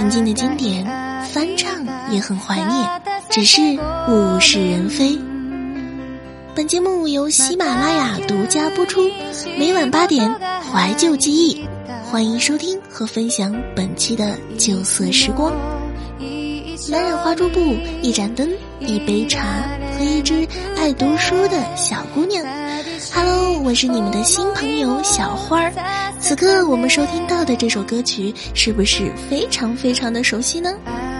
曾经的经典，翻唱也很怀念，只是物是人非。本节目由喜马拉雅独家播出，每晚八点，怀旧记忆，欢迎收听和分享本期的旧色时光。蓝染花桌布，一盏灯，一杯茶和一只爱读书的小姑娘。Hello，我是你们的新朋友小花儿。此刻我们收听到的这首歌曲，是不是非常非常的熟悉呢？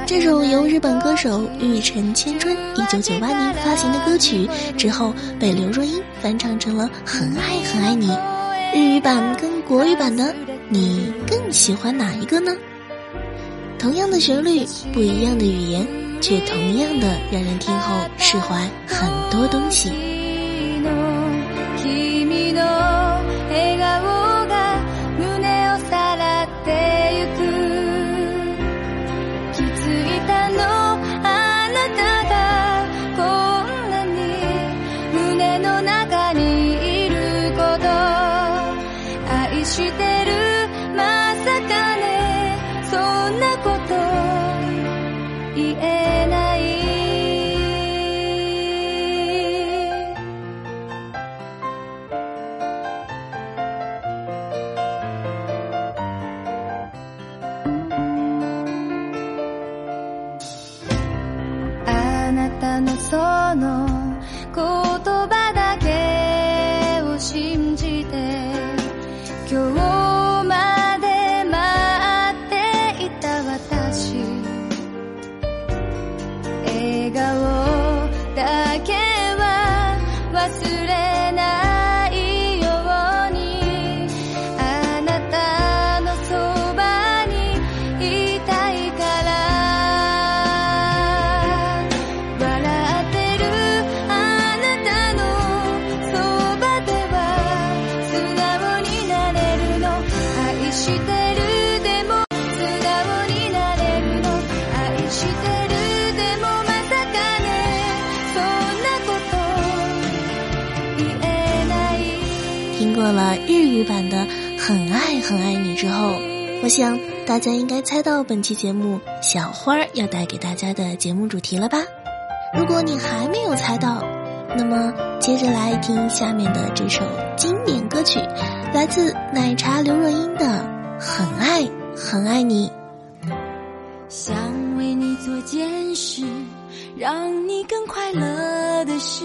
这首由日本歌手玉城千春一九九八年发行的歌曲，之后被刘若英翻唱成了《很爱很爱你》。日语版跟国语版的，你更喜欢哪一个呢？同样的旋律，不一样的语言，却同样的让人听后释怀很多东西。んなこと言え版的《很爱很爱你》之后，我想大家应该猜到本期节目小花要带给大家的节目主题了吧？如果你还没有猜到，那么接着来听下面的这首经典歌曲，来自奶茶刘若英的《很爱很爱你》。想为你做件事，让你更快乐的事。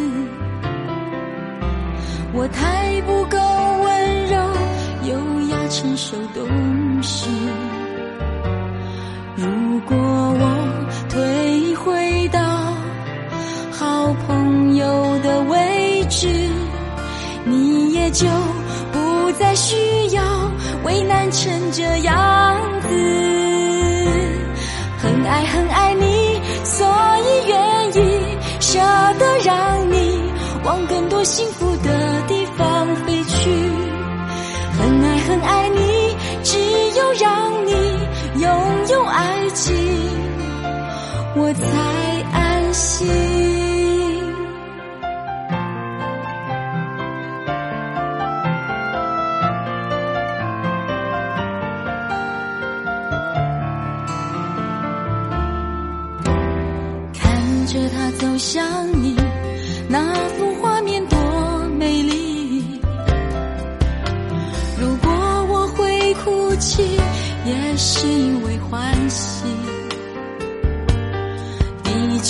我太不够温柔、优雅、成熟、懂事。如果我退回到好朋友的位置，你也就不再需要为难成这样子。很爱很爱你，所以愿意舍得让你往更多幸福我才安心。看着他走向你，那幅画面多美丽。如果我会哭泣也是因为欢喜，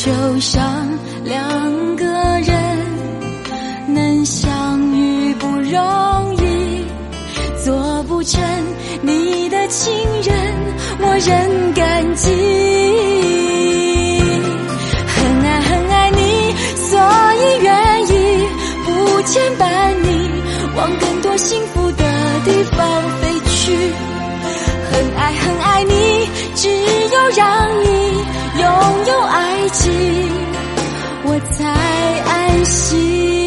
就像两个人能相遇不容易，做不成你的情人，我仍感激。很爱很爱你，所以愿意不牵绊你，往更多幸福的地方飞去。静我才安心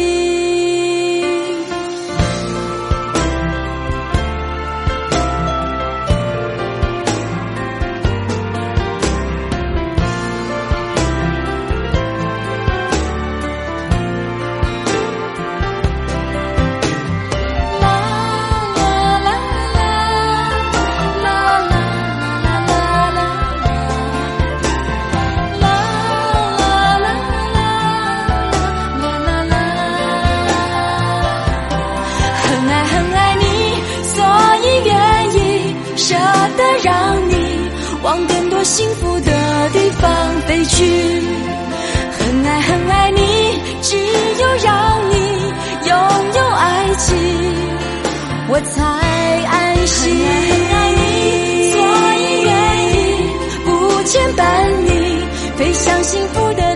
幸福的地方飞去。很爱很爱你，只有让你拥有爱情，我才安心。很爱你，所以愿意不牵绊你，飞向幸福的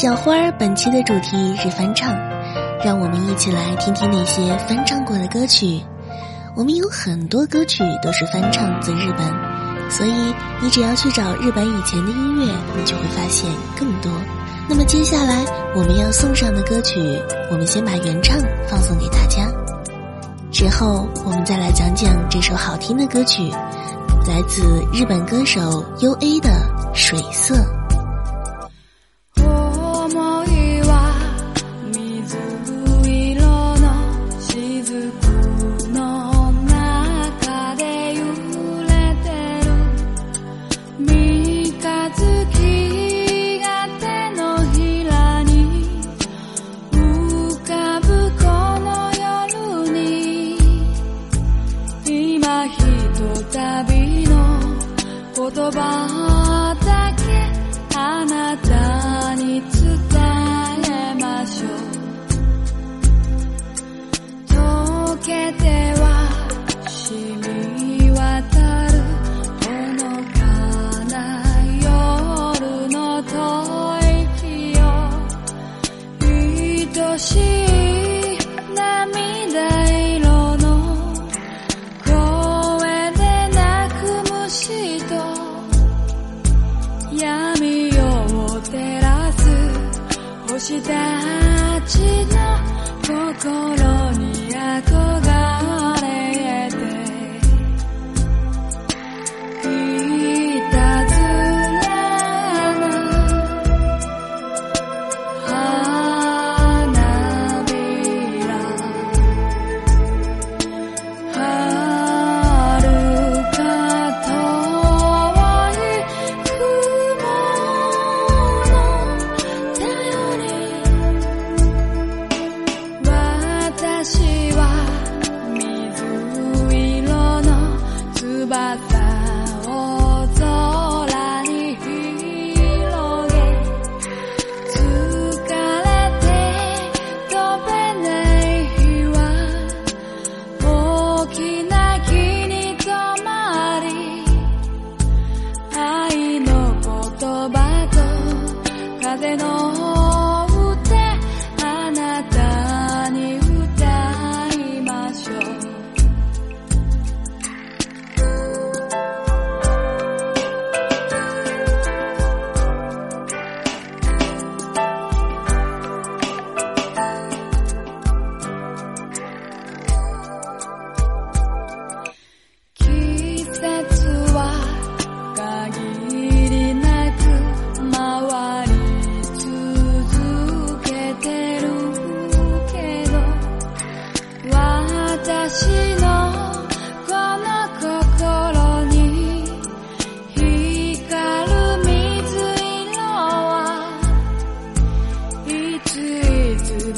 小花儿本期的主题是翻唱，让我们一起来听听那些翻唱过的歌曲。我们有很多歌曲都是翻唱自日本，所以你只要去找日本以前的音乐，你就会发现更多。那么接下来我们要送上的歌曲，我们先把原唱放送给大家，之后我们再来讲讲这首好听的歌曲，来自日本歌手 U A 的《水色》。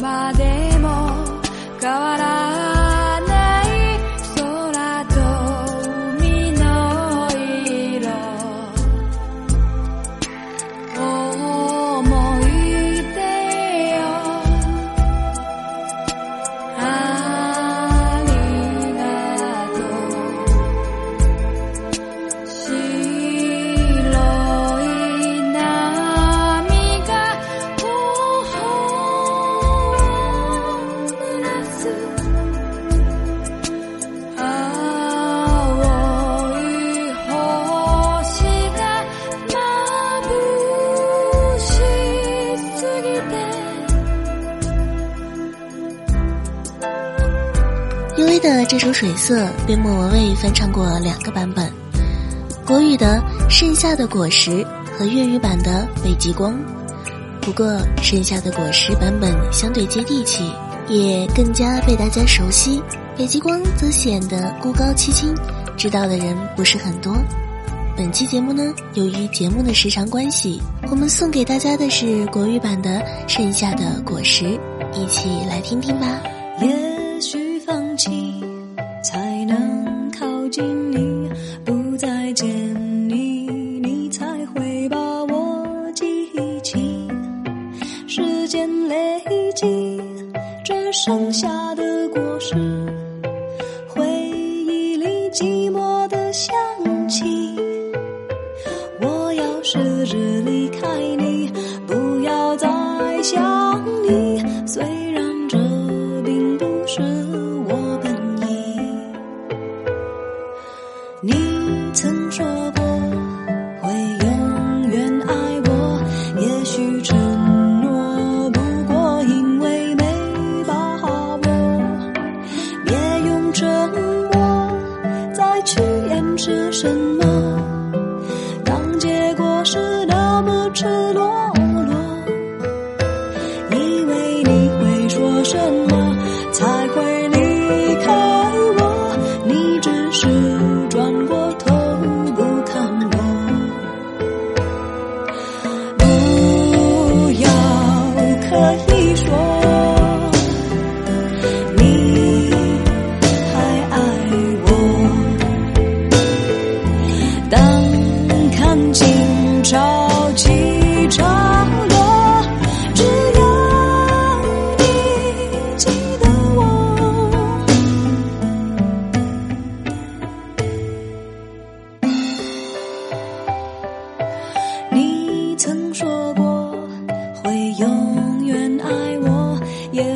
今でも変わらない的这首《水色》被莫文蔚翻唱过两个版本，国语的《盛夏的果实》和粤语版的《北极光》。不过，《盛夏的果实》版本相对接地气，也更加被大家熟悉，《北极光》则显得孤高凄清，知道的人不是很多。本期节目呢，由于节目的时长关系，我们送给大家的是国语版的《盛夏的果实》，一起来听听吧。眼累积，只剩下的果实，回忆里寂寞的香气。我要试着离开你，不要再想失落。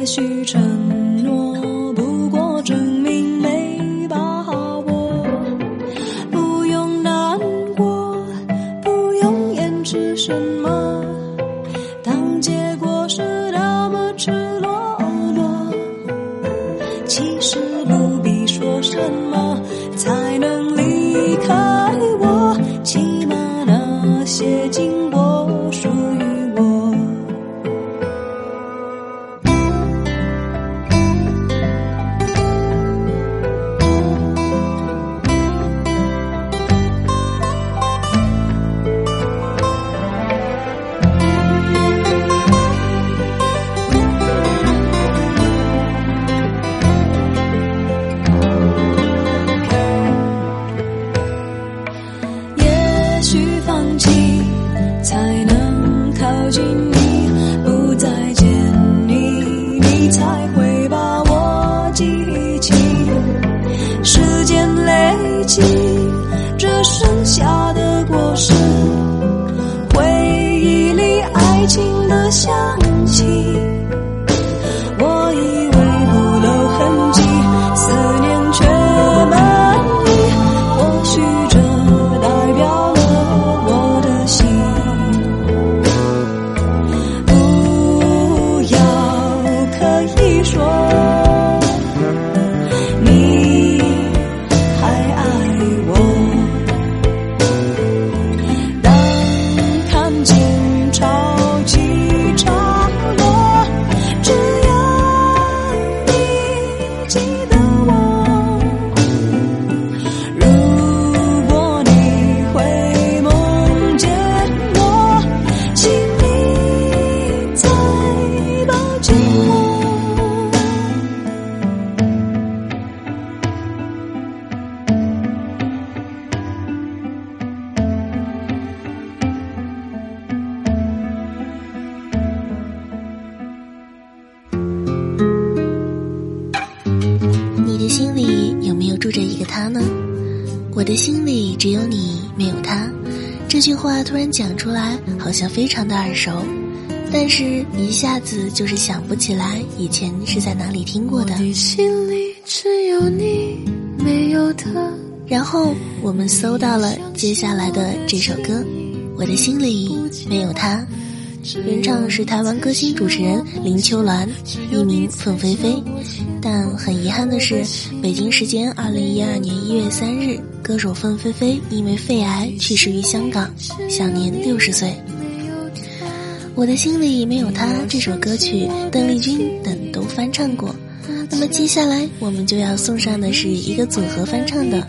也许我的心里只有你，没有他。这句话突然讲出来，好像非常的耳熟，但是一下子就是想不起来以前是在哪里听过的。我的心里只有你，没有他。然后我们搜到了接下来的这首歌，《我的心里没有他》，原唱是台湾歌星主持人林秋鸾，艺名凤飞飞。但很遗憾的是，北京时间二零一二年一月三日，歌手凤飞飞因为肺癌去世于香港，享年六十岁。我的心里没有他这首歌曲，邓丽君等都翻唱过。那么接下来我们就要送上的是一个组合翻唱的，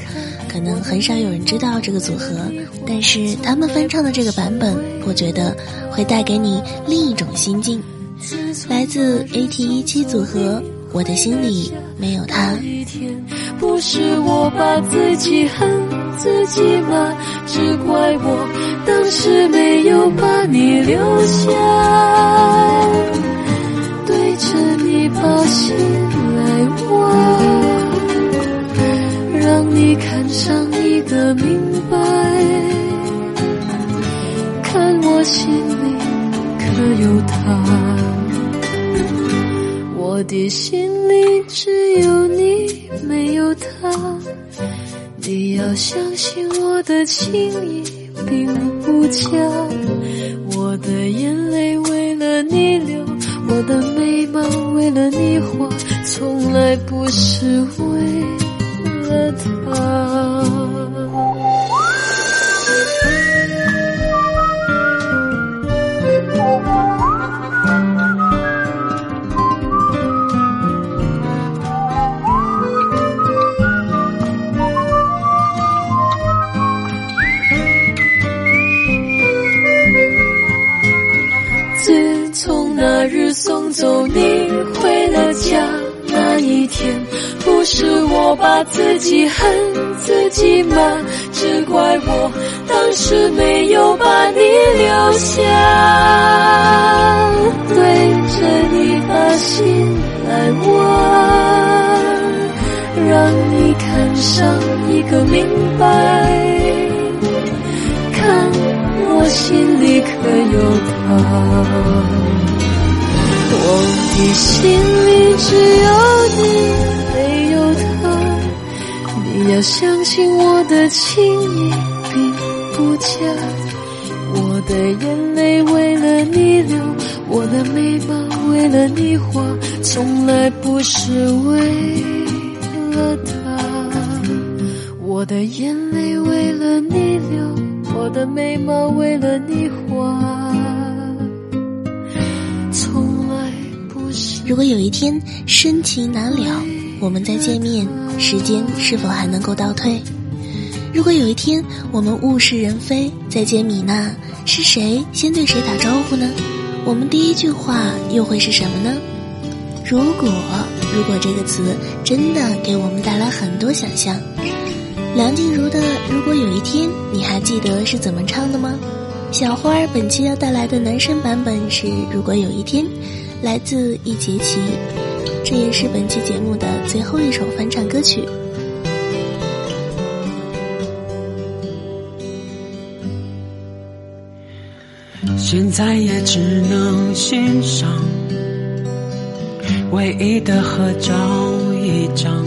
可能很少有人知道这个组合，但是他们翻唱的这个版本，我觉得会带给你另一种心境。来自 AT1 组合，我的心里没有他。不是我把自己恨自己吗？只怪我当时没有把你留下，对着你把心来挖。让你看上一个明白，看我心里可有他？我的心里只有你，没有他。你要相信我的情意并不假，我的眼泪为了你流，我的眉毛为了你画。从来不是为了他。走你回了家。那一天，不是我把自己恨自己吗？只怪我当时没有把你留下，对着你把心来挖，让你看上一个明白，看我心里可有他。我的心里只有你，没有他。你要相信我的情意并不假。我的眼泪为了你流，我的眉毛为了你画，从来不是为了他。我的眼泪为了你流，我的眉毛为了你画。如果有一天深情难了，我们再见面，时间是否还能够倒退？如果有一天我们物是人非，再见米娜，是谁先对谁打招呼呢？我们第一句话又会是什么呢？如果，如果这个词真的给我们带来很多想象。梁静茹的《如果有一天》，你还记得是怎么唱的吗？小花儿本期要带来的男生版本是《如果有一天》。来自易杰奇，这也是本期节目的最后一首翻唱歌曲。现在也只能欣赏唯一的合照一张，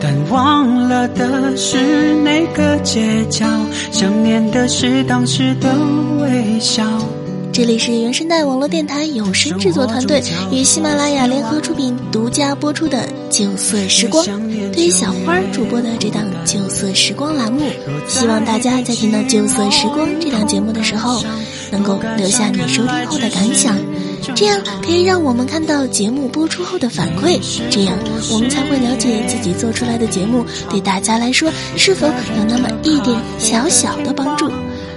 但忘了的是那个街角，想念的是当时的微笑。这里是原声带网络电台有声制作团队与喜马拉雅联合出品、独家播出的《旧色时光》。对于小花主播的这档《旧色时光》栏目，希望大家在听到《旧色时光》这档节目的时候，能够留下你收听后的感想，这样可以让我们看到节目播出后的反馈，这样我们才会了解自己做出来的节目对大家来说是否有那么一点小小的帮助。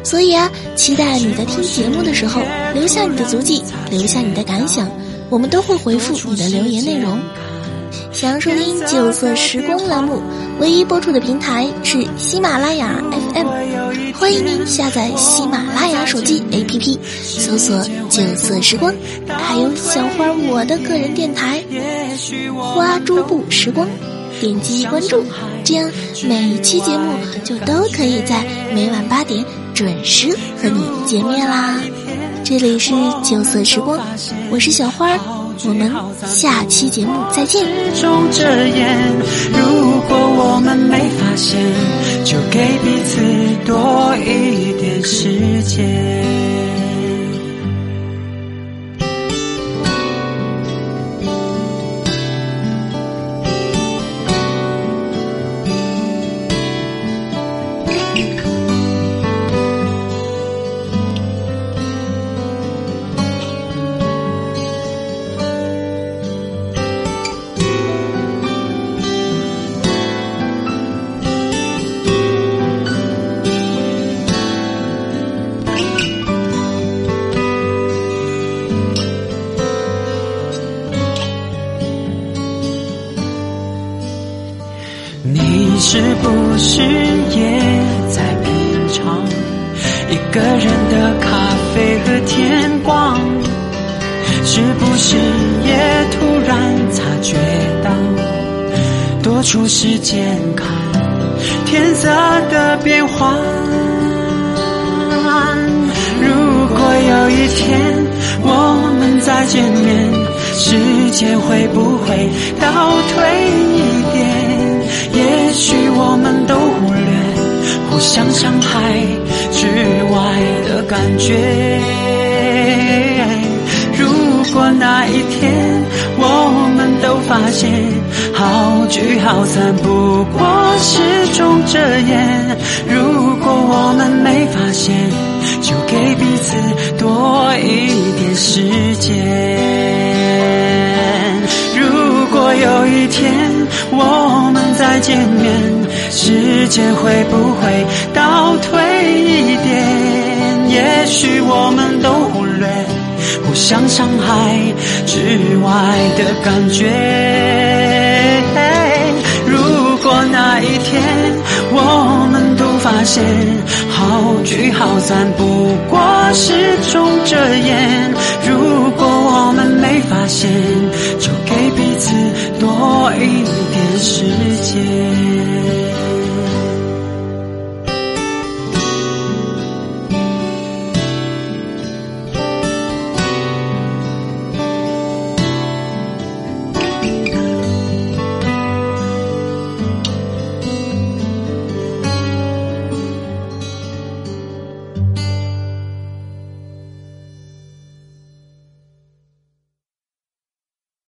所以啊，期待你在听节目的时候留下你的足迹，留下你的感想，我们都会回复你的留言内容。想要收听《九色时光》栏目，唯一播出的平台是喜马拉雅 FM，欢迎您下载喜马拉雅手机 APP，搜索《九色时光》，还有小花我的个人电台《花珠布时光》。点击关注，这样每一期节目就都可以在每晚八点准时和你见面啦。这里是九色时光，我是小花，我们下期节目再见。如果我们没发现，就给彼此多一点时间。出时间看天色的变换？如果有一天我们再见面，时间会不会倒退一点？也许我们都忽略互相伤害之外的感觉。如果那一天发现好聚好散不过是种遮掩，如果我们没发现，就给彼此多一点时间。如果有一天我们再见面，时间会不会倒退一点？也许我们都忽略互相伤害之外的感觉。如果那一天我们都发现好聚好散不过是种遮掩，如果我们没发现，